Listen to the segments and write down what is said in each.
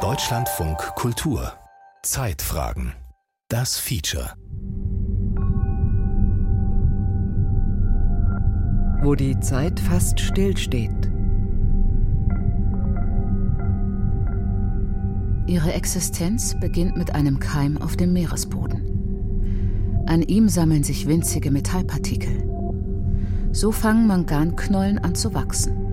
Deutschlandfunk Kultur Zeitfragen Das Feature Wo die Zeit fast stillsteht. Ihre Existenz beginnt mit einem Keim auf dem Meeresboden. An ihm sammeln sich winzige Metallpartikel. So fangen Manganknollen an zu wachsen.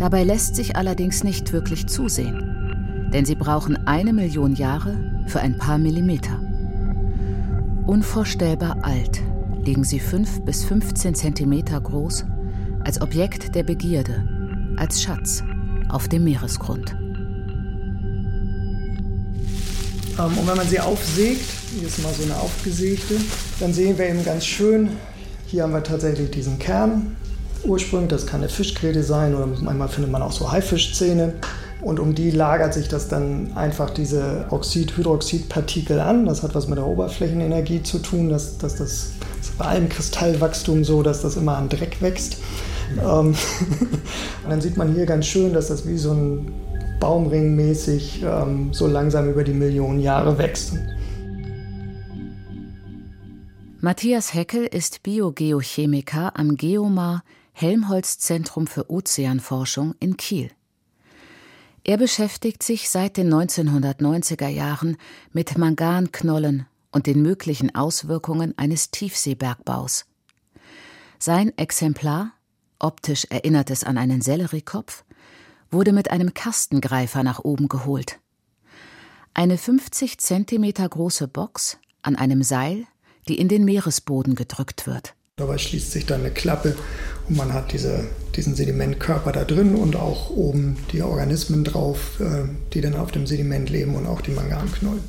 Dabei lässt sich allerdings nicht wirklich zusehen, denn sie brauchen eine Million Jahre für ein paar Millimeter. Unvorstellbar alt liegen sie fünf bis 15 Zentimeter groß, als Objekt der Begierde, als Schatz auf dem Meeresgrund. Ähm, und wenn man sie aufsägt, hier ist mal so eine aufgesägte, dann sehen wir eben ganz schön, hier haben wir tatsächlich diesen Kern ursprünglich, das kann eine Fischgräte sein oder manchmal findet man auch so Haifischzähne. Und um die lagert sich das dann einfach diese Oxid-Hydroxid-Partikel an. Das hat was mit der Oberflächenenergie zu tun, dass, dass das, das ist bei allem Kristallwachstum so, dass das immer an Dreck wächst. Ja. Ähm, und dann sieht man hier ganz schön, dass das wie so ein Baumring mäßig ähm, so langsam über die Millionen Jahre wächst. Matthias Heckel ist Biogeochemiker am Geomar Helmholtz Zentrum für Ozeanforschung in Kiel. Er beschäftigt sich seit den 1990er Jahren mit Manganknollen und den möglichen Auswirkungen eines Tiefseebergbaus. Sein Exemplar, optisch erinnert es an einen Selleriekopf, wurde mit einem Kastengreifer nach oben geholt. Eine 50 Zentimeter große Box an einem Seil, die in den Meeresboden gedrückt wird. Dabei schließt sich dann eine Klappe man hat diese, diesen Sedimentkörper da drin und auch oben die Organismen drauf, äh, die dann auf dem Sediment leben und auch die Manganknollen.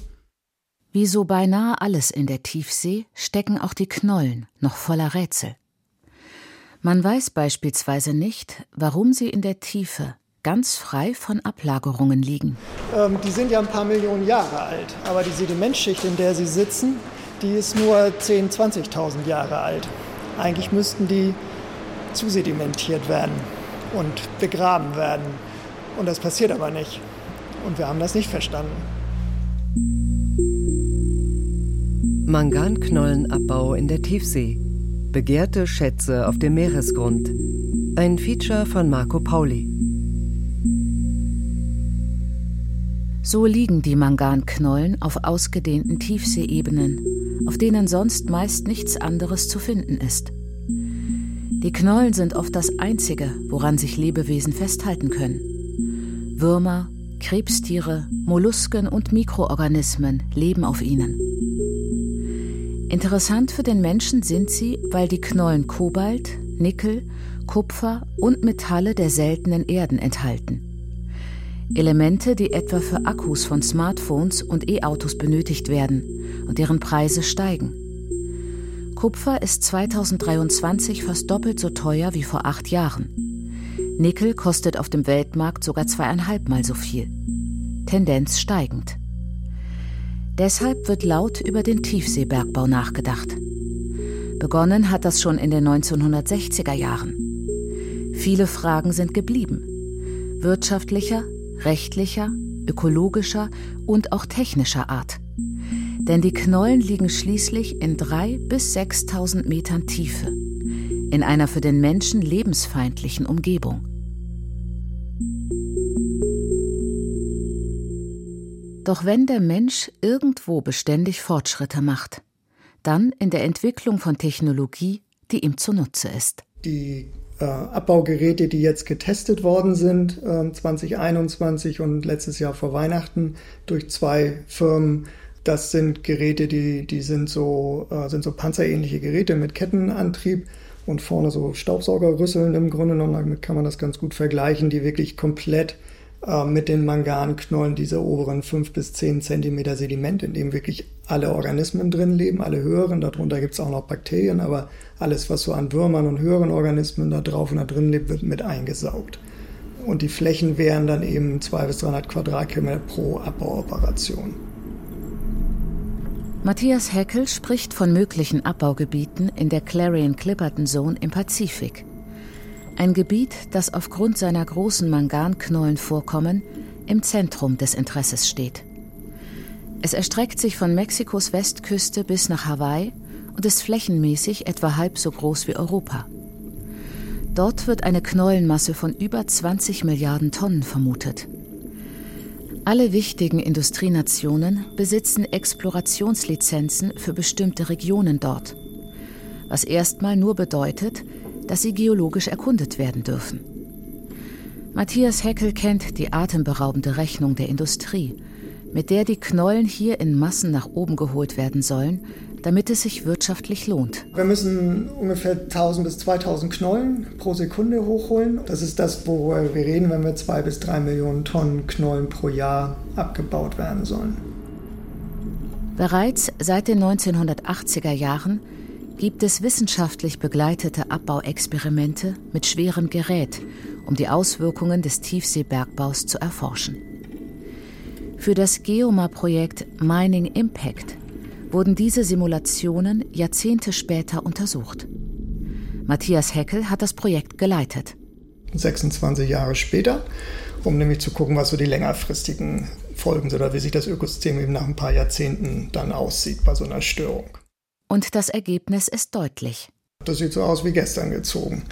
Wie so beinahe alles in der Tiefsee stecken auch die Knollen noch voller Rätsel. Man weiß beispielsweise nicht, warum sie in der Tiefe ganz frei von Ablagerungen liegen. Ähm, die sind ja ein paar Millionen Jahre alt, aber die Sedimentschicht, in der sie sitzen, die ist nur 10.000, 20.000 Jahre alt. Eigentlich müssten die zusedimentiert werden und begraben werden. Und das passiert aber nicht. Und wir haben das nicht verstanden. Manganknollenabbau in der Tiefsee. Begehrte Schätze auf dem Meeresgrund. Ein Feature von Marco Pauli. So liegen die Manganknollen auf ausgedehnten Tiefseeebenen, auf denen sonst meist nichts anderes zu finden ist. Die Knollen sind oft das Einzige, woran sich Lebewesen festhalten können. Würmer, Krebstiere, Mollusken und Mikroorganismen leben auf ihnen. Interessant für den Menschen sind sie, weil die Knollen Kobalt, Nickel, Kupfer und Metalle der seltenen Erden enthalten. Elemente, die etwa für Akkus von Smartphones und E-Autos benötigt werden und deren Preise steigen. Kupfer ist 2023 fast doppelt so teuer wie vor acht Jahren. Nickel kostet auf dem Weltmarkt sogar zweieinhalbmal so viel. Tendenz steigend. Deshalb wird laut über den Tiefseebergbau nachgedacht. Begonnen hat das schon in den 1960er Jahren. Viele Fragen sind geblieben. Wirtschaftlicher, rechtlicher, ökologischer und auch technischer Art. Denn die Knollen liegen schließlich in drei bis 6.000 Metern Tiefe, in einer für den Menschen lebensfeindlichen Umgebung. Doch wenn der Mensch irgendwo beständig Fortschritte macht, dann in der Entwicklung von Technologie, die ihm zunutze ist. Die äh, Abbaugeräte, die jetzt getestet worden sind, äh, 2021 und letztes Jahr vor Weihnachten durch zwei Firmen, das sind Geräte, die, die sind, so, äh, sind so panzerähnliche Geräte mit Kettenantrieb und vorne so Staubsaugerrüsseln im Grunde genommen. Damit kann man das ganz gut vergleichen, die wirklich komplett äh, mit den Manganknollen dieser oberen 5 bis 10 Zentimeter Sediment, in dem wirklich alle Organismen drin leben, alle höheren. Darunter gibt es auch noch Bakterien, aber alles, was so an Würmern und höheren Organismen da drauf und da drin lebt, wird mit eingesaugt. Und die Flächen wären dann eben 200 bis 300 Quadratkilometer pro Abbauoperation. Matthias Heckel spricht von möglichen Abbaugebieten in der Clarion-Clipperton Zone im Pazifik. Ein Gebiet, das aufgrund seiner großen Manganknollenvorkommen im Zentrum des Interesses steht. Es erstreckt sich von Mexikos Westküste bis nach Hawaii und ist flächenmäßig etwa halb so groß wie Europa. Dort wird eine Knollenmasse von über 20 Milliarden Tonnen vermutet. Alle wichtigen Industrienationen besitzen Explorationslizenzen für bestimmte Regionen dort, was erstmal nur bedeutet, dass sie geologisch erkundet werden dürfen. Matthias Heckel kennt die atemberaubende Rechnung der Industrie, mit der die Knollen hier in Massen nach oben geholt werden sollen, damit es sich wirtschaftlich lohnt. Wir müssen ungefähr 1000 bis 2000 Knollen pro Sekunde hochholen. Das ist das, worüber wir reden, wenn wir zwei bis drei Millionen Tonnen Knollen pro Jahr abgebaut werden sollen. Bereits seit den 1980er Jahren gibt es wissenschaftlich begleitete Abbauexperimente mit schwerem Gerät, um die Auswirkungen des Tiefseebergbaus zu erforschen. Für das GEOMA-Projekt Mining Impact wurden diese Simulationen Jahrzehnte später untersucht. Matthias Heckel hat das Projekt geleitet. 26 Jahre später, um nämlich zu gucken, was so die längerfristigen Folgen sind oder wie sich das Ökosystem eben nach ein paar Jahrzehnten dann aussieht bei so einer Störung. Und das Ergebnis ist deutlich. Das sieht so aus wie gestern gezogen.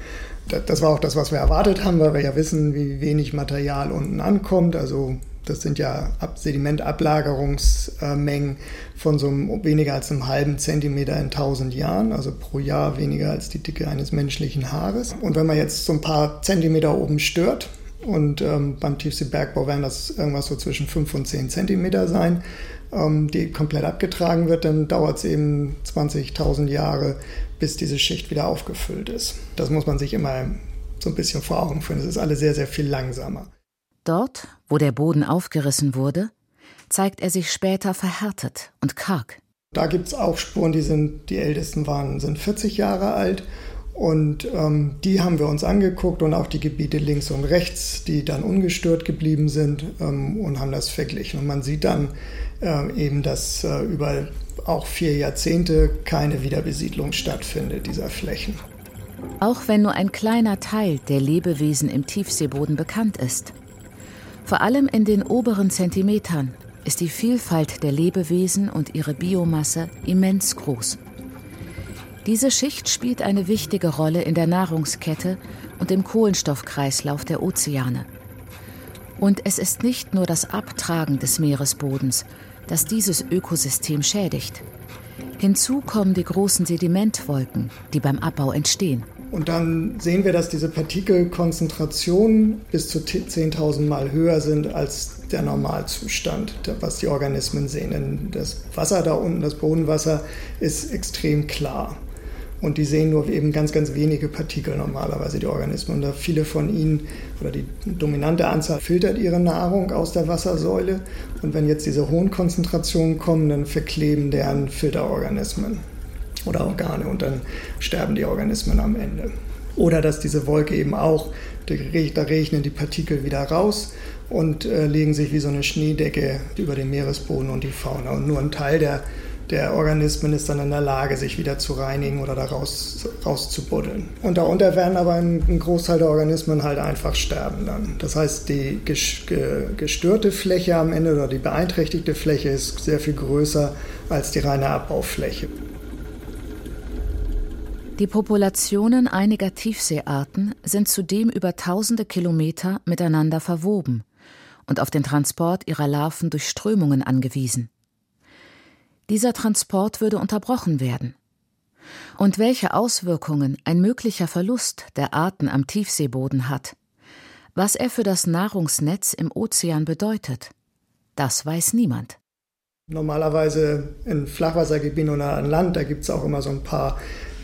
Das war auch das, was wir erwartet haben, weil wir ja wissen, wie wenig Material unten ankommt. Also das sind ja Sedimentablagerungsmengen von so einem, weniger als einem halben Zentimeter in 1000 Jahren, also pro Jahr weniger als die Dicke eines menschlichen Haares. Und wenn man jetzt so ein paar Zentimeter oben stört, und ähm, beim Tiefseebergbau werden das irgendwas so zwischen 5 und 10 Zentimeter sein, ähm, die komplett abgetragen wird, dann dauert es eben 20.000 Jahre, bis diese Schicht wieder aufgefüllt ist. Das muss man sich immer so ein bisschen vor Augen führen. Es ist alles sehr, sehr viel langsamer. Dort, wo der Boden aufgerissen wurde, zeigt er sich später verhärtet und karg. Da gibt es auch Spuren, die sind, die ältesten waren, sind 40 Jahre alt. Und ähm, die haben wir uns angeguckt und auch die Gebiete links und rechts, die dann ungestört geblieben sind ähm, und haben das verglichen. Und man sieht dann äh, eben, dass äh, über auch vier Jahrzehnte keine Wiederbesiedlung stattfindet dieser Flächen. Auch wenn nur ein kleiner Teil der Lebewesen im Tiefseeboden bekannt ist, vor allem in den oberen Zentimetern ist die Vielfalt der Lebewesen und ihre Biomasse immens groß. Diese Schicht spielt eine wichtige Rolle in der Nahrungskette und im Kohlenstoffkreislauf der Ozeane. Und es ist nicht nur das Abtragen des Meeresbodens, das dieses Ökosystem schädigt. Hinzu kommen die großen Sedimentwolken, die beim Abbau entstehen. Und dann sehen wir, dass diese Partikelkonzentrationen bis zu 10.000 Mal höher sind als der Normalzustand, was die Organismen sehen. Denn das Wasser da unten, das Bodenwasser, ist extrem klar. Und die sehen nur eben ganz, ganz wenige Partikel normalerweise, die Organismen. Und da viele von ihnen oder die dominante Anzahl filtert ihre Nahrung aus der Wassersäule. Und wenn jetzt diese hohen Konzentrationen kommen, dann verkleben deren Filterorganismen oder Organe und dann sterben die Organismen am Ende. Oder dass diese Wolke eben auch, da regnen die Partikel wieder raus und äh, legen sich wie so eine Schneedecke über den Meeresboden und die Fauna. Und nur ein Teil der, der Organismen ist dann in der Lage, sich wieder zu reinigen oder da raus, rauszubuddeln. Und darunter werden aber ein, ein, Großteil der Organismen halt einfach sterben dann. Das heißt, die gestörte Fläche am Ende oder die beeinträchtigte Fläche ist sehr viel größer als die reine Abbaufläche. Die Populationen einiger Tiefseearten sind zudem über tausende Kilometer miteinander verwoben und auf den Transport ihrer Larven durch Strömungen angewiesen. Dieser Transport würde unterbrochen werden. Und welche Auswirkungen ein möglicher Verlust der Arten am Tiefseeboden hat, was er für das Nahrungsnetz im Ozean bedeutet, das weiß niemand. Normalerweise in Flachwassergebieten oder an Land, da gibt es auch immer so ein paar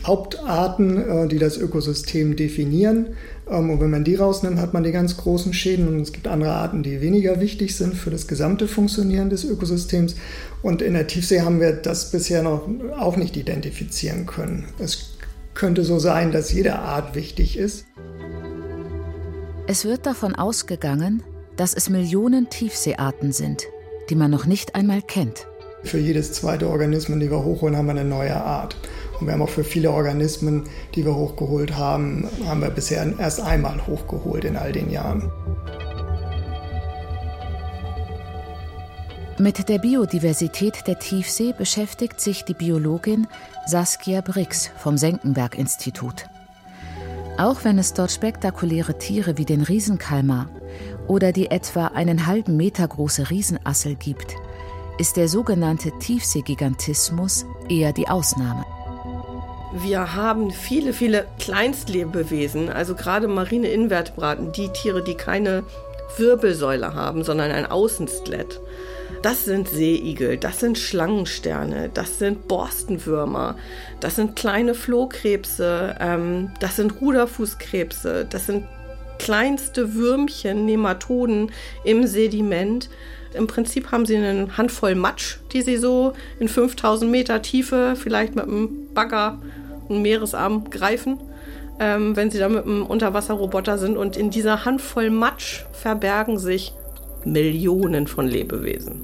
Hauptarten, äh, die das Ökosystem definieren. Ähm, und wenn man die rausnimmt, hat man die ganz großen Schäden. Und es gibt andere Arten, die weniger wichtig sind für das gesamte Funktionieren des Ökosystems. Und in der Tiefsee haben wir das bisher noch auch nicht identifizieren können. Es könnte so sein, dass jede Art wichtig ist. Es wird davon ausgegangen, dass es Millionen Tiefseearten sind, die man noch nicht einmal kennt. Für jedes zweite Organismus, die wir hochholen, haben wir eine neue Art. Und wir haben auch für viele Organismen, die wir hochgeholt haben, haben wir bisher erst einmal hochgeholt in all den Jahren. Mit der Biodiversität der Tiefsee beschäftigt sich die Biologin Saskia Brix vom Senckenberg-Institut. Auch wenn es dort spektakuläre Tiere wie den Riesenkalmar oder die etwa einen halben Meter große Riesenassel gibt, ist der sogenannte Tiefseegigantismus eher die Ausnahme. Wir haben viele, viele Kleinstlebewesen, also gerade marine Invertebraten, die Tiere, die keine Wirbelsäule haben, sondern ein Außenskelett. Das sind Seeigel, das sind Schlangensterne, das sind Borstenwürmer, das sind kleine Flohkrebse, ähm, das sind Ruderfußkrebse, das sind kleinste Würmchen, Nematoden im Sediment. Im Prinzip haben sie eine Handvoll Matsch, die sie so in 5000 Meter Tiefe vielleicht mit einem Bagger, einem Meeresarm greifen, ähm, wenn sie da mit einem Unterwasserroboter sind. Und in dieser Handvoll Matsch verbergen sich Millionen von Lebewesen.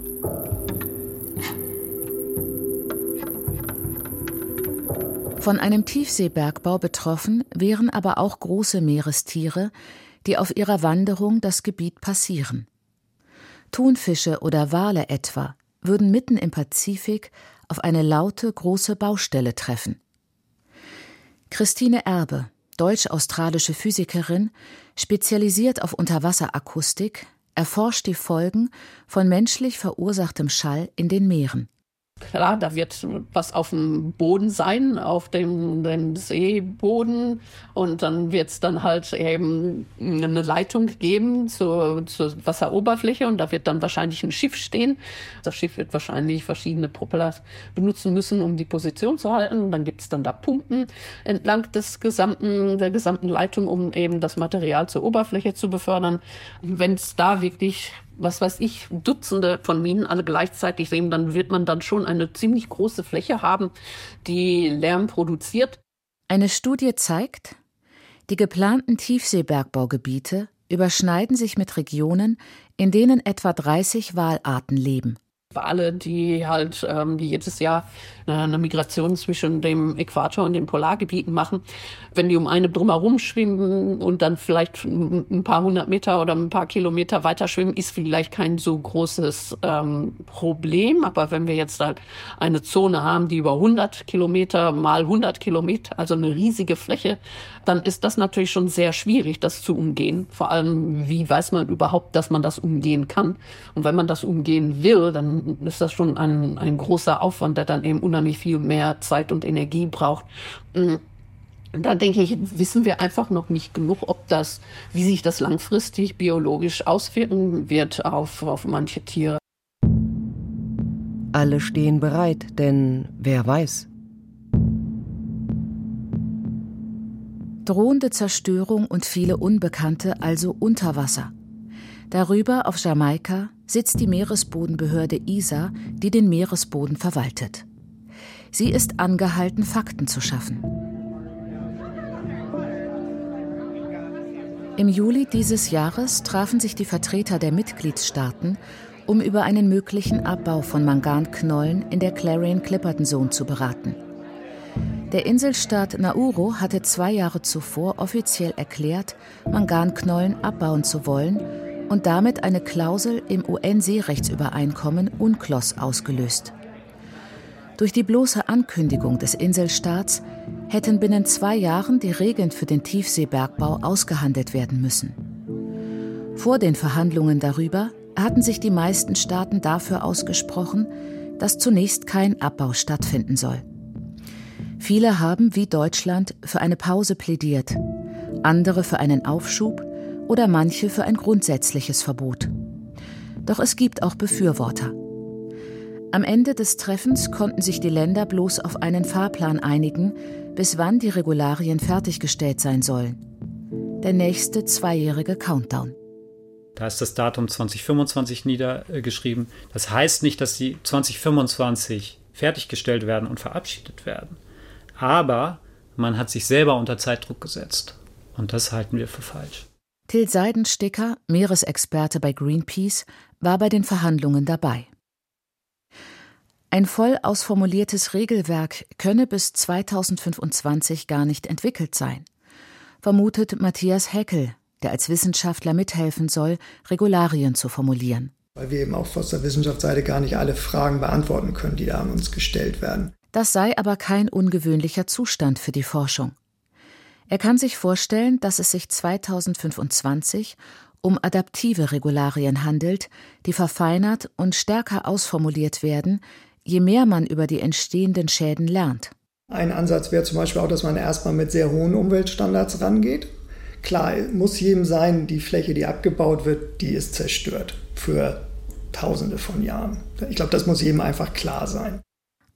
Von einem Tiefseebergbau betroffen wären aber auch große Meerestiere, die auf ihrer Wanderung das Gebiet passieren. Thunfische oder Wale etwa würden mitten im Pazifik auf eine laute große Baustelle treffen. Christine Erbe, deutsch-australische Physikerin, spezialisiert auf Unterwasserakustik, erforscht die Folgen von menschlich verursachtem Schall in den Meeren. Klar, da wird was auf dem Boden sein, auf dem, dem Seeboden. Und dann wird es dann halt eben eine Leitung geben zur, zur Wasseroberfläche. Und da wird dann wahrscheinlich ein Schiff stehen. Das Schiff wird wahrscheinlich verschiedene Propeller benutzen müssen, um die Position zu halten. Dann gibt es dann da Pumpen entlang des gesamten, der gesamten Leitung, um eben das Material zur Oberfläche zu befördern. Wenn es da wirklich was weiß ich, Dutzende von Minen alle gleichzeitig sehen, dann wird man dann schon eine ziemlich große Fläche haben, die Lärm produziert. Eine Studie zeigt, die geplanten Tiefseebergbaugebiete überschneiden sich mit Regionen, in denen etwa 30 Walarten leben. Wale, die halt ähm, die jedes Jahr eine Migration zwischen dem Äquator und den Polargebieten machen. Wenn die um eine drumherum schwimmen und dann vielleicht ein paar hundert Meter oder ein paar Kilometer weiter schwimmen, ist vielleicht kein so großes ähm, Problem. Aber wenn wir jetzt halt eine Zone haben, die über 100 Kilometer mal 100 Kilometer, also eine riesige Fläche, dann ist das natürlich schon sehr schwierig, das zu umgehen. Vor allem, wie weiß man überhaupt, dass man das umgehen kann? Und wenn man das umgehen will, dann ist das schon ein, ein großer Aufwand, der dann eben unheimlich viel mehr Zeit und Energie braucht. Mm. Da denke ich, wissen wir einfach noch nicht genug, ob das, wie sich das langfristig biologisch auswirken wird auf, auf manche Tiere. Alle stehen bereit, denn wer weiß. Drohende Zerstörung und viele Unbekannte also unter Wasser. Darüber auf Jamaika sitzt die Meeresbodenbehörde ISA, die den Meeresboden verwaltet. Sie ist angehalten, Fakten zu schaffen. Im Juli dieses Jahres trafen sich die Vertreter der Mitgliedstaaten, um über einen möglichen Abbau von Manganknollen in der Clarion-Clipperton Zone zu beraten. Der Inselstaat Nauru hatte zwei Jahre zuvor offiziell erklärt, Manganknollen abbauen zu wollen und damit eine Klausel im UN-Seerechtsübereinkommen UNCLOS ausgelöst. Durch die bloße Ankündigung des Inselstaats hätten binnen zwei Jahren die Regeln für den Tiefseebergbau ausgehandelt werden müssen. Vor den Verhandlungen darüber hatten sich die meisten Staaten dafür ausgesprochen, dass zunächst kein Abbau stattfinden soll. Viele haben, wie Deutschland, für eine Pause plädiert, andere für einen Aufschub oder manche für ein grundsätzliches Verbot. Doch es gibt auch Befürworter. Am Ende des Treffens konnten sich die Länder bloß auf einen Fahrplan einigen, bis wann die Regularien fertiggestellt sein sollen. Der nächste zweijährige Countdown. Da ist das Datum 2025 niedergeschrieben. Das heißt nicht, dass die 2025 fertiggestellt werden und verabschiedet werden. Aber man hat sich selber unter Zeitdruck gesetzt. Und das halten wir für falsch. Till Seidensticker, Meeresexperte bei Greenpeace, war bei den Verhandlungen dabei. Ein voll ausformuliertes Regelwerk könne bis 2025 gar nicht entwickelt sein, vermutet Matthias Heckel, der als Wissenschaftler mithelfen soll, Regularien zu formulieren. Weil wir eben auch aus der Wissenschaftsseite gar nicht alle Fragen beantworten können, die da an uns gestellt werden. Das sei aber kein ungewöhnlicher Zustand für die Forschung. Er kann sich vorstellen, dass es sich 2025 um adaptive Regularien handelt, die verfeinert und stärker ausformuliert werden, je mehr man über die entstehenden Schäden lernt. Ein Ansatz wäre zum Beispiel auch, dass man erstmal mit sehr hohen Umweltstandards rangeht. Klar, muss jedem sein, die Fläche, die abgebaut wird, die ist zerstört für Tausende von Jahren. Ich glaube, das muss jedem einfach klar sein.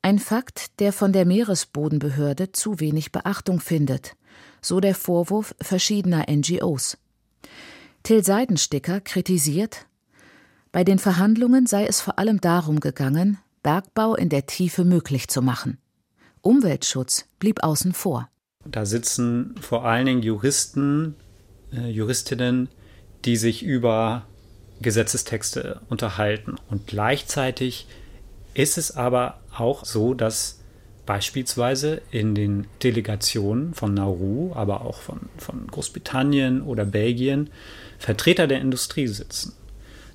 Ein Fakt, der von der Meeresbodenbehörde zu wenig Beachtung findet, so der Vorwurf verschiedener NGOs. Till Seidensticker kritisiert, bei den Verhandlungen sei es vor allem darum gegangen, Bergbau in der Tiefe möglich zu machen. Umweltschutz blieb außen vor. Da sitzen vor allen Dingen Juristen, äh, Juristinnen, die sich über Gesetzestexte unterhalten. Und gleichzeitig ist es aber auch so, dass beispielsweise in den Delegationen von Nauru, aber auch von, von Großbritannien oder Belgien Vertreter der Industrie sitzen,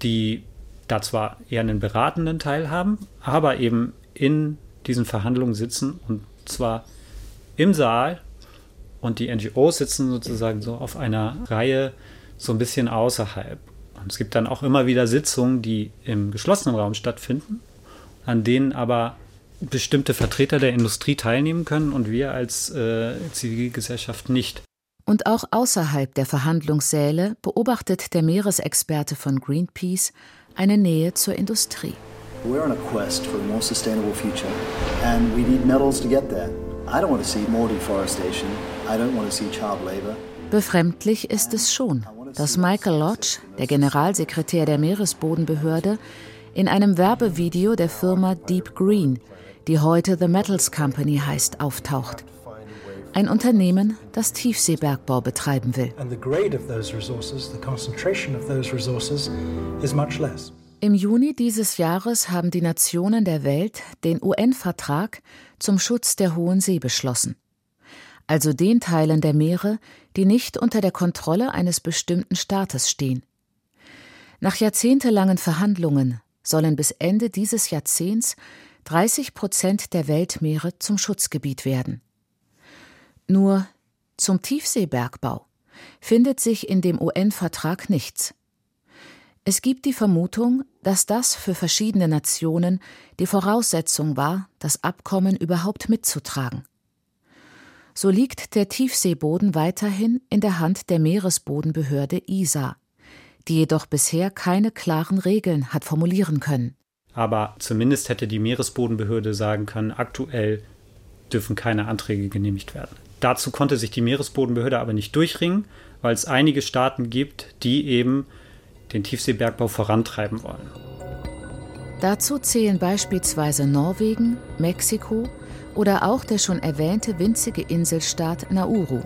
die da zwar eher einen beratenden Teil haben, aber eben in diesen Verhandlungen sitzen und zwar im Saal und die NGOs sitzen sozusagen so auf einer Reihe so ein bisschen außerhalb. Und es gibt dann auch immer wieder Sitzungen, die im geschlossenen Raum stattfinden, an denen aber bestimmte Vertreter der Industrie teilnehmen können und wir als äh, Zivilgesellschaft nicht. Und auch außerhalb der Verhandlungssäle beobachtet der Meeresexperte von Greenpeace eine Nähe zur Industrie. We're on a quest for a more sustainable future and we need metals to get there. I don't want to see more deforestation. I don't want to see child labor. Befremdlich ist es schon, dass Michael Lodge, der Generalsekretär der Meeresbodenbehörde, in einem Werbevideo der Firma Deep Green, die heute The Metals Company heißt, auftaucht. Ein Unternehmen, das Tiefseebergbau betreiben will. Im Juni dieses Jahres haben die Nationen der Welt den UN-Vertrag zum Schutz der Hohen See beschlossen. Also den Teilen der Meere, die nicht unter der Kontrolle eines bestimmten Staates stehen. Nach jahrzehntelangen Verhandlungen sollen bis Ende dieses Jahrzehnts 30 Prozent der Weltmeere zum Schutzgebiet werden. Nur zum Tiefseebergbau findet sich in dem UN-Vertrag nichts. Es gibt die Vermutung, dass das für verschiedene Nationen die Voraussetzung war, das Abkommen überhaupt mitzutragen. So liegt der Tiefseeboden weiterhin in der Hand der Meeresbodenbehörde ISA, die jedoch bisher keine klaren Regeln hat formulieren können. Aber zumindest hätte die Meeresbodenbehörde sagen können, aktuell dürfen keine Anträge genehmigt werden. Dazu konnte sich die Meeresbodenbehörde aber nicht durchringen, weil es einige Staaten gibt, die eben den Tiefseebergbau vorantreiben wollen. Dazu zählen beispielsweise Norwegen, Mexiko oder auch der schon erwähnte winzige Inselstaat Nauru.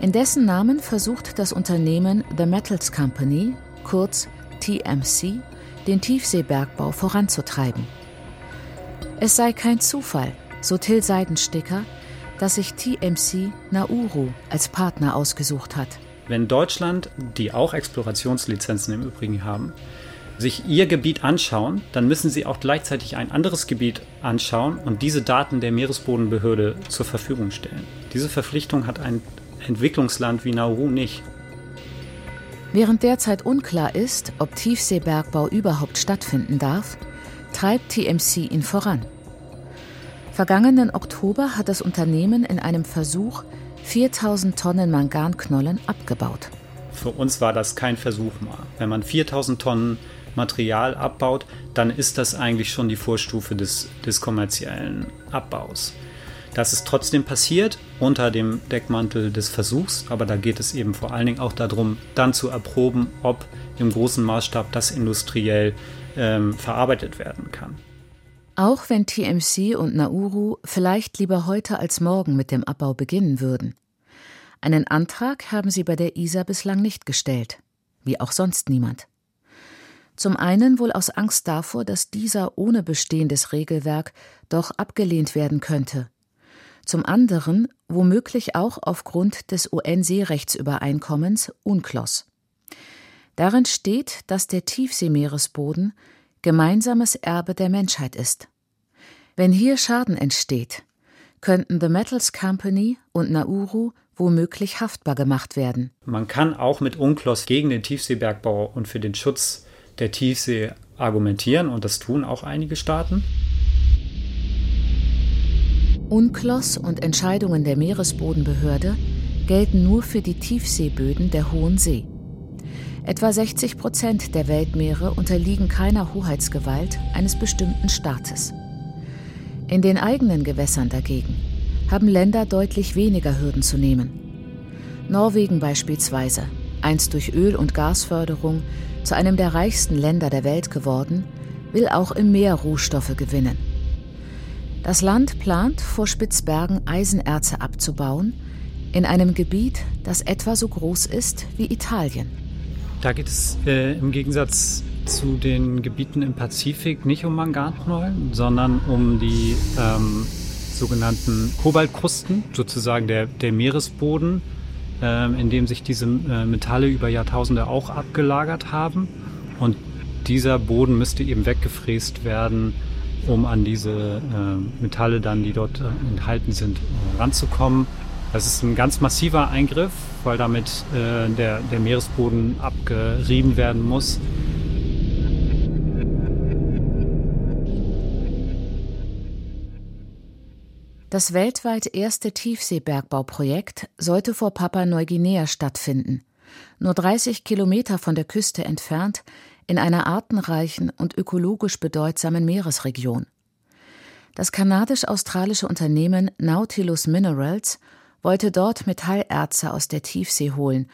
In dessen Namen versucht das Unternehmen The Metals Company, kurz TMC, den Tiefseebergbau voranzutreiben. Es sei kein Zufall, so Till Seidensticker, dass sich TMC Nauru als Partner ausgesucht hat. Wenn Deutschland, die auch Explorationslizenzen im Übrigen haben, sich ihr Gebiet anschauen, dann müssen sie auch gleichzeitig ein anderes Gebiet anschauen und diese Daten der Meeresbodenbehörde zur Verfügung stellen. Diese Verpflichtung hat ein Entwicklungsland wie Nauru nicht. Während derzeit unklar ist, ob Tiefseebergbau überhaupt stattfinden darf, treibt TMC ihn voran. Vergangenen Oktober hat das Unternehmen in einem Versuch 4000 Tonnen Manganknollen abgebaut. Für uns war das kein Versuch mehr. Wenn man 4000 Tonnen Material abbaut, dann ist das eigentlich schon die Vorstufe des, des kommerziellen Abbaus. Das ist trotzdem passiert unter dem Deckmantel des Versuchs, aber da geht es eben vor allen Dingen auch darum, dann zu erproben, ob im großen Maßstab das industriell ähm, verarbeitet werden kann. Auch wenn TMC und Nauru vielleicht lieber heute als morgen mit dem Abbau beginnen würden. Einen Antrag haben sie bei der ISA bislang nicht gestellt, wie auch sonst niemand. Zum einen wohl aus Angst davor, dass dieser ohne bestehendes Regelwerk doch abgelehnt werden könnte. Zum anderen womöglich auch aufgrund des UN-Seerechtsübereinkommens UNCLOS. Darin steht, dass der Tiefseemeeresboden gemeinsames Erbe der Menschheit ist. Wenn hier Schaden entsteht, könnten The Metals Company und Nauru womöglich haftbar gemacht werden. Man kann auch mit UNCLOS gegen den Tiefseebergbau und für den Schutz der Tiefsee argumentieren und das tun auch einige Staaten. UNCLOS und Entscheidungen der Meeresbodenbehörde gelten nur für die Tiefseeböden der Hohen See. Etwa 60 Prozent der Weltmeere unterliegen keiner Hoheitsgewalt eines bestimmten Staates. In den eigenen Gewässern dagegen haben Länder deutlich weniger Hürden zu nehmen. Norwegen beispielsweise, einst durch Öl- und Gasförderung zu einem der reichsten Länder der Welt geworden, will auch im Meer Rohstoffe gewinnen. Das Land plant, vor Spitzbergen Eisenerze abzubauen, in einem Gebiet, das etwa so groß ist wie Italien. Da geht es äh, im Gegensatz zu den Gebieten im Pazifik nicht um Manganknollen, sondern um die ähm, sogenannten Kobaltkrusten, sozusagen der, der Meeresboden, ähm, in dem sich diese äh, Metalle über Jahrtausende auch abgelagert haben. Und dieser Boden müsste eben weggefräst werden, um an diese äh, Metalle dann, die dort äh, enthalten sind, ranzukommen. Das ist ein ganz massiver Eingriff, weil damit der, der Meeresboden abgerieben werden muss. Das weltweit erste Tiefseebergbauprojekt sollte vor Papua-Neuguinea stattfinden, nur 30 Kilometer von der Küste entfernt, in einer artenreichen und ökologisch bedeutsamen Meeresregion. Das kanadisch-australische Unternehmen Nautilus Minerals wollte dort Metallerze aus der Tiefsee holen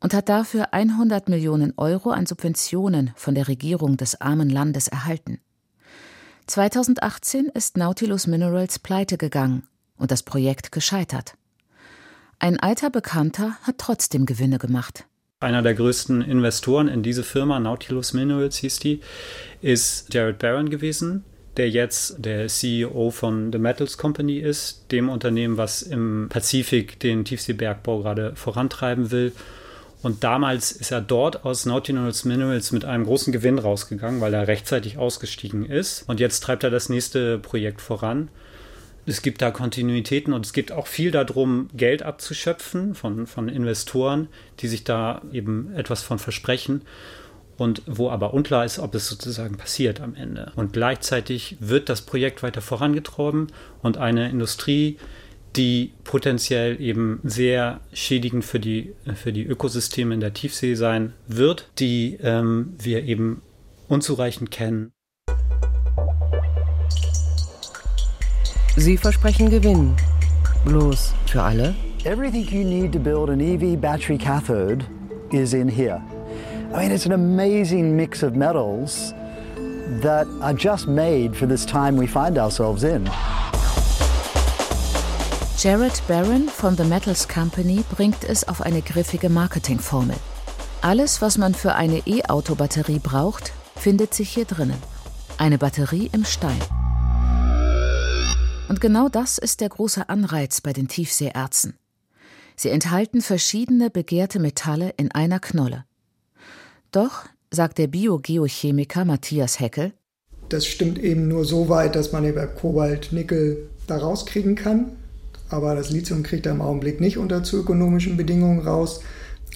und hat dafür 100 Millionen Euro an Subventionen von der Regierung des armen Landes erhalten. 2018 ist Nautilus Minerals pleite gegangen und das Projekt gescheitert. Ein alter Bekannter hat trotzdem Gewinne gemacht. Einer der größten Investoren in diese Firma, Nautilus Minerals hieß die, ist Jared Barron gewesen, der jetzt der CEO von The Metals Company ist, dem Unternehmen, was im Pazifik den Tiefseebergbau gerade vorantreiben will und damals ist er dort aus Nautilus Minerals mit einem großen Gewinn rausgegangen, weil er rechtzeitig ausgestiegen ist. Und jetzt treibt er das nächste Projekt voran. Es gibt da Kontinuitäten und es geht auch viel darum, Geld abzuschöpfen von, von Investoren, die sich da eben etwas von versprechen und wo aber unklar ist, ob es sozusagen passiert am Ende. Und gleichzeitig wird das Projekt weiter vorangetrieben und eine Industrie, die potenziell eben sehr schädigend für die, für die Ökosysteme in der Tiefsee sein wird, die ähm, wir eben unzureichend kennen. Sie versprechen Gewinn. Bloß für alle? Everything you need to build an EV battery cathode is in here. I mean, it's an amazing mix of metals that are just made for this time we find ourselves in. Jared Barron von The Metals Company bringt es auf eine griffige Marketingformel. Alles, was man für eine E-Auto-Batterie braucht, findet sich hier drinnen. Eine Batterie im Stein. Und genau das ist der große Anreiz bei den Tiefseeerzen. Sie enthalten verschiedene begehrte Metalle in einer Knolle. Doch, sagt der Biogeochemiker Matthias Heckel, das stimmt eben nur so weit, dass man über Kobalt, Nickel da rauskriegen kann aber das Lithium kriegt er im Augenblick nicht unter zu ökonomischen Bedingungen raus.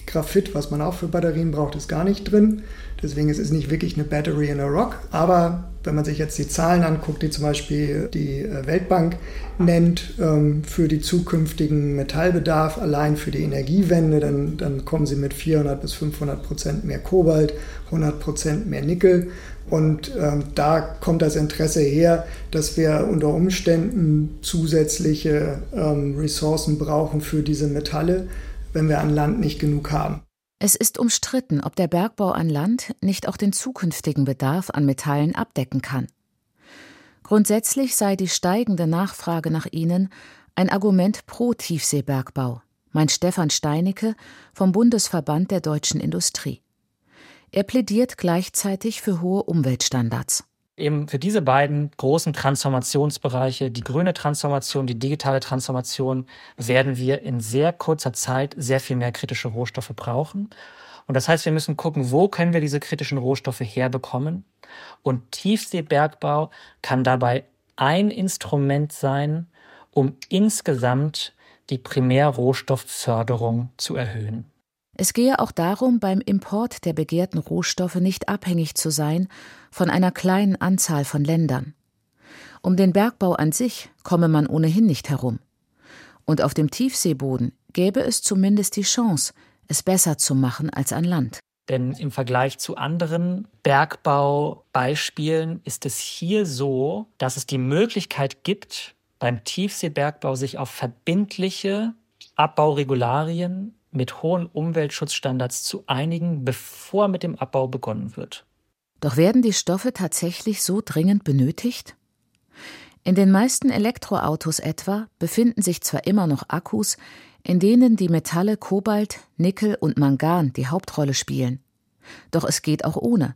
Graphit, was man auch für Batterien braucht, ist gar nicht drin. Deswegen ist es nicht wirklich eine Battery in a Rock. Aber wenn man sich jetzt die Zahlen anguckt, die zum Beispiel die äh, Weltbank nennt ähm, für die zukünftigen Metallbedarf, allein für die Energiewende, dann, dann kommen sie mit 400 bis 500 Prozent mehr Kobalt, 100 Prozent mehr Nickel und ähm, da kommt das Interesse her, dass wir unter Umständen zusätzliche ähm, Ressourcen brauchen für diese Metalle, wenn wir an Land nicht genug haben. Es ist umstritten, ob der Bergbau an Land nicht auch den zukünftigen Bedarf an Metallen abdecken kann. Grundsätzlich sei die steigende Nachfrage nach ihnen ein Argument pro Tiefseebergbau, meint Stefan Steinecke vom Bundesverband der deutschen Industrie. Er plädiert gleichzeitig für hohe Umweltstandards. Eben für diese beiden großen Transformationsbereiche, die grüne Transformation, die digitale Transformation, werden wir in sehr kurzer Zeit sehr viel mehr kritische Rohstoffe brauchen. Und das heißt, wir müssen gucken, wo können wir diese kritischen Rohstoffe herbekommen. Und Tiefseebergbau kann dabei ein Instrument sein, um insgesamt die Primärrohstoffförderung zu erhöhen. Es gehe auch darum, beim Import der begehrten Rohstoffe nicht abhängig zu sein von einer kleinen Anzahl von Ländern. Um den Bergbau an sich komme man ohnehin nicht herum. Und auf dem Tiefseeboden gäbe es zumindest die Chance, es besser zu machen als an Land. Denn im Vergleich zu anderen Bergbaubeispielen ist es hier so, dass es die Möglichkeit gibt, beim Tiefseebergbau sich auf verbindliche Abbauregularien mit hohen Umweltschutzstandards zu einigen, bevor mit dem Abbau begonnen wird. Doch werden die Stoffe tatsächlich so dringend benötigt? In den meisten Elektroautos etwa befinden sich zwar immer noch Akkus, in denen die Metalle Kobalt, Nickel und Mangan die Hauptrolle spielen. Doch es geht auch ohne.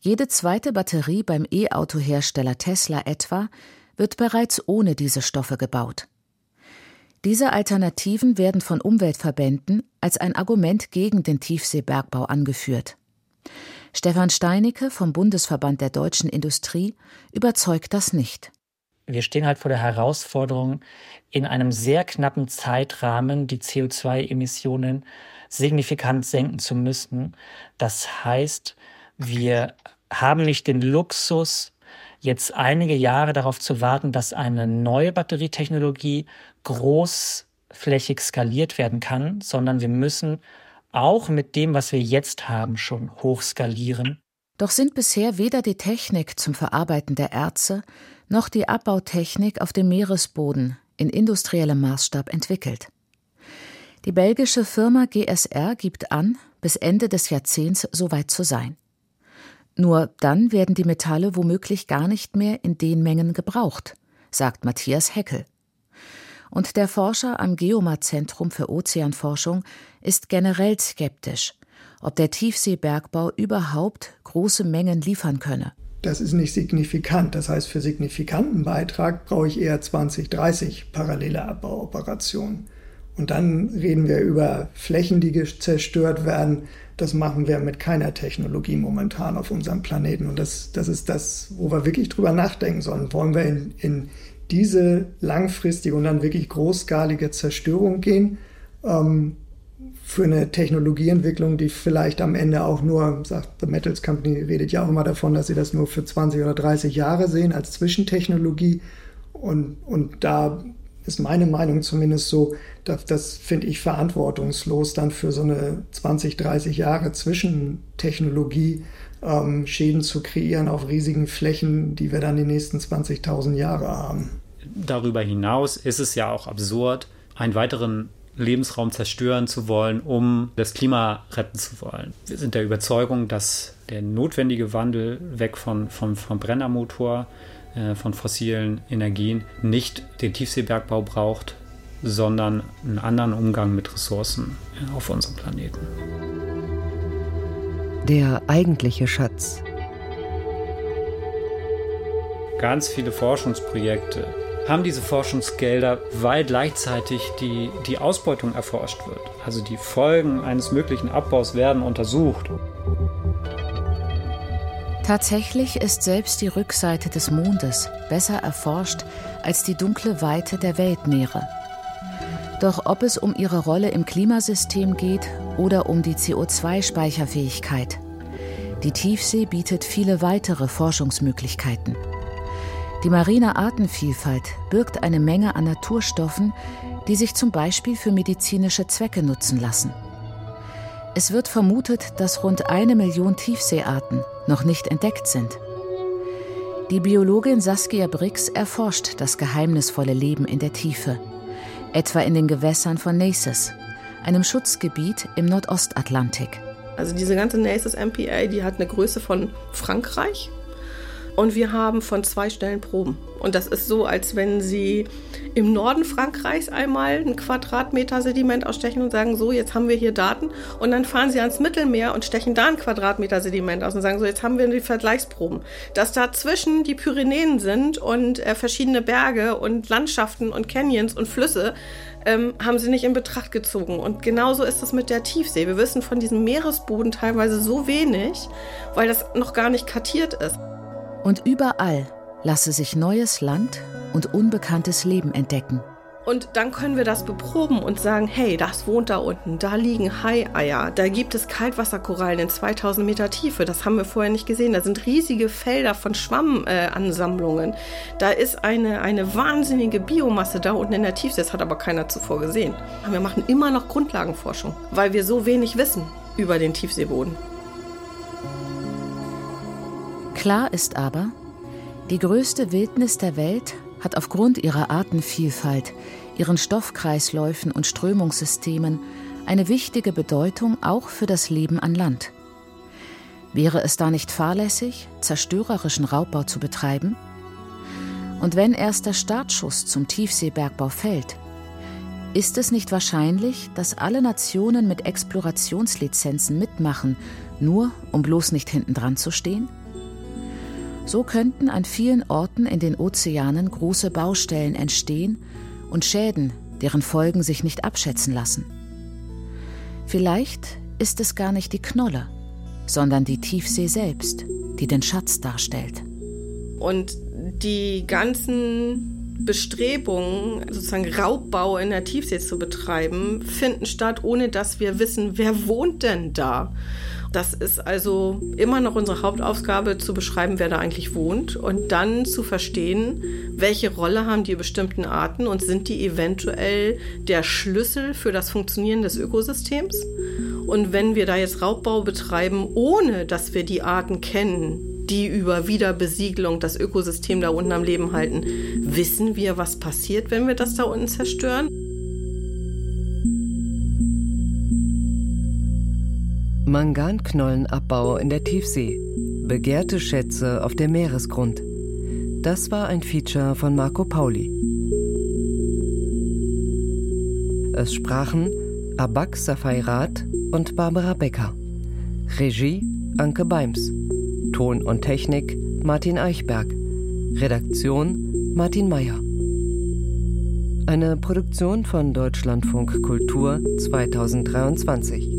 Jede zweite Batterie beim E-Auto-Hersteller Tesla etwa wird bereits ohne diese Stoffe gebaut. Diese Alternativen werden von Umweltverbänden als ein Argument gegen den Tiefseebergbau angeführt. Stefan Steinicke vom Bundesverband der deutschen Industrie überzeugt das nicht. Wir stehen halt vor der Herausforderung, in einem sehr knappen Zeitrahmen die CO2-Emissionen signifikant senken zu müssen. Das heißt, wir haben nicht den Luxus, jetzt einige Jahre darauf zu warten, dass eine neue Batterietechnologie großflächig skaliert werden kann, sondern wir müssen auch mit dem, was wir jetzt haben, schon hochskalieren. Doch sind bisher weder die Technik zum Verarbeiten der Erze noch die Abbautechnik auf dem Meeresboden in industriellem Maßstab entwickelt. Die belgische Firma GSR gibt an, bis Ende des Jahrzehnts soweit zu sein. Nur dann werden die Metalle womöglich gar nicht mehr in den Mengen gebraucht, sagt Matthias Heckel. Und der Forscher am Geomar-Zentrum für Ozeanforschung ist generell skeptisch, ob der Tiefseebergbau überhaupt große Mengen liefern könne. Das ist nicht signifikant. Das heißt, für signifikanten Beitrag brauche ich eher 20, 30 parallele Abbauoperationen. Und dann reden wir über Flächen, die zerstört werden. Das machen wir mit keiner Technologie momentan auf unserem Planeten. Und das, das ist das, wo wir wirklich drüber nachdenken sollen. Wollen wir in, in diese langfristige und dann wirklich großskalige Zerstörung gehen? Ähm, für eine Technologieentwicklung, die vielleicht am Ende auch nur, sagt The Metals Company, redet ja auch immer davon, dass sie das nur für 20 oder 30 Jahre sehen als Zwischentechnologie. Und, und da ist meine Meinung zumindest so, dass das finde ich verantwortungslos, dann für so eine 20, 30 Jahre Zwischentechnologie ähm, Schäden zu kreieren auf riesigen Flächen, die wir dann die nächsten 20.000 Jahre haben. Darüber hinaus ist es ja auch absurd, einen weiteren Lebensraum zerstören zu wollen, um das Klima retten zu wollen. Wir sind der Überzeugung, dass der notwendige Wandel weg von, von, vom Brennermotor, äh, von fossilen Energien nicht den Tiefseebergbau braucht, sondern einen anderen Umgang mit Ressourcen äh, auf unserem Planeten. Der eigentliche Schatz. Ganz viele Forschungsprojekte haben diese Forschungsgelder, weil gleichzeitig die, die Ausbeutung erforscht wird. Also die Folgen eines möglichen Abbaus werden untersucht. Tatsächlich ist selbst die Rückseite des Mondes besser erforscht als die dunkle Weite der Weltmeere. Doch ob es um ihre Rolle im Klimasystem geht oder um die CO2-Speicherfähigkeit, die Tiefsee bietet viele weitere Forschungsmöglichkeiten. Die marine Artenvielfalt birgt eine Menge an Naturstoffen, die sich zum Beispiel für medizinische Zwecke nutzen lassen. Es wird vermutet, dass rund eine Million Tiefseearten noch nicht entdeckt sind. Die Biologin Saskia Brix erforscht das geheimnisvolle Leben in der Tiefe, etwa in den Gewässern von Naces, einem Schutzgebiet im Nordostatlantik. Also diese ganze Naces MPA, die hat eine Größe von Frankreich Und wir haben von zwei Stellen Proben. Und das ist so, als wenn Sie im Norden Frankreichs einmal einen Quadratmeter Sediment ausstechen und sagen, so, jetzt haben wir hier Daten. Und dann fahren Sie ans Mittelmeer und stechen da einen Quadratmeter Sediment aus und sagen, so, jetzt haben wir die Vergleichsproben. Dass dazwischen die Pyrenäen sind und äh, verschiedene Berge und Landschaften und Canyons und Flüsse, ähm, haben sie nicht in Betracht gezogen. Und genauso ist es mit der Tiefsee. Wir wissen von diesem Meeresboden teilweise so wenig, weil das noch gar nicht kartiert ist. Und überall lasse sich neues Land und unbekanntes Leben entdecken. Und dann können wir das beproben und sagen, hey, das wohnt da unten, da liegen Haieier, da gibt es Kaltwasserkorallen in 2000 Meter Tiefe, das haben wir vorher nicht gesehen, da sind riesige Felder von Schwammansammlungen, äh, da ist eine, eine wahnsinnige Biomasse da unten in der Tiefsee, das hat aber keiner zuvor gesehen. Wir machen immer noch Grundlagenforschung, weil wir so wenig wissen über den Tiefseeboden. Klar ist aber, die größte Wildnis der Welt hat aufgrund ihrer Artenvielfalt, ihren Stoffkreisläufen und Strömungssystemen eine wichtige Bedeutung auch für das Leben an Land. Wäre es da nicht fahrlässig, zerstörerischen Raubbau zu betreiben? Und wenn erst der Startschuss zum Tiefseebergbau fällt, ist es nicht wahrscheinlich, dass alle Nationen mit Explorationslizenzen mitmachen, nur um bloß nicht hintendran zu stehen? So könnten an vielen Orten in den Ozeanen große Baustellen entstehen und Schäden, deren Folgen sich nicht abschätzen lassen. Vielleicht ist es gar nicht die Knolle, sondern die Tiefsee selbst, die den Schatz darstellt. Und die ganzen Bestrebungen, sozusagen Raubbau in der Tiefsee zu betreiben, finden statt, ohne dass wir wissen, wer wohnt denn da. Das ist also immer noch unsere Hauptaufgabe, zu beschreiben, wer da eigentlich wohnt und dann zu verstehen, welche Rolle haben die bestimmten Arten und sind die eventuell der Schlüssel für das Funktionieren des Ökosystems. Und wenn wir da jetzt Raubbau betreiben, ohne dass wir die Arten kennen, die über Wiederbesiegelung das Ökosystem da unten am Leben halten, wissen wir, was passiert, wenn wir das da unten zerstören? Manganknollenabbau in der Tiefsee. Begehrte Schätze auf dem Meeresgrund. Das war ein Feature von Marco Pauli. Es sprachen Abak Safairat und Barbara Becker. Regie Anke Beims. Ton und Technik Martin Eichberg. Redaktion Martin Meyer. Eine Produktion von Deutschlandfunk Kultur 2023.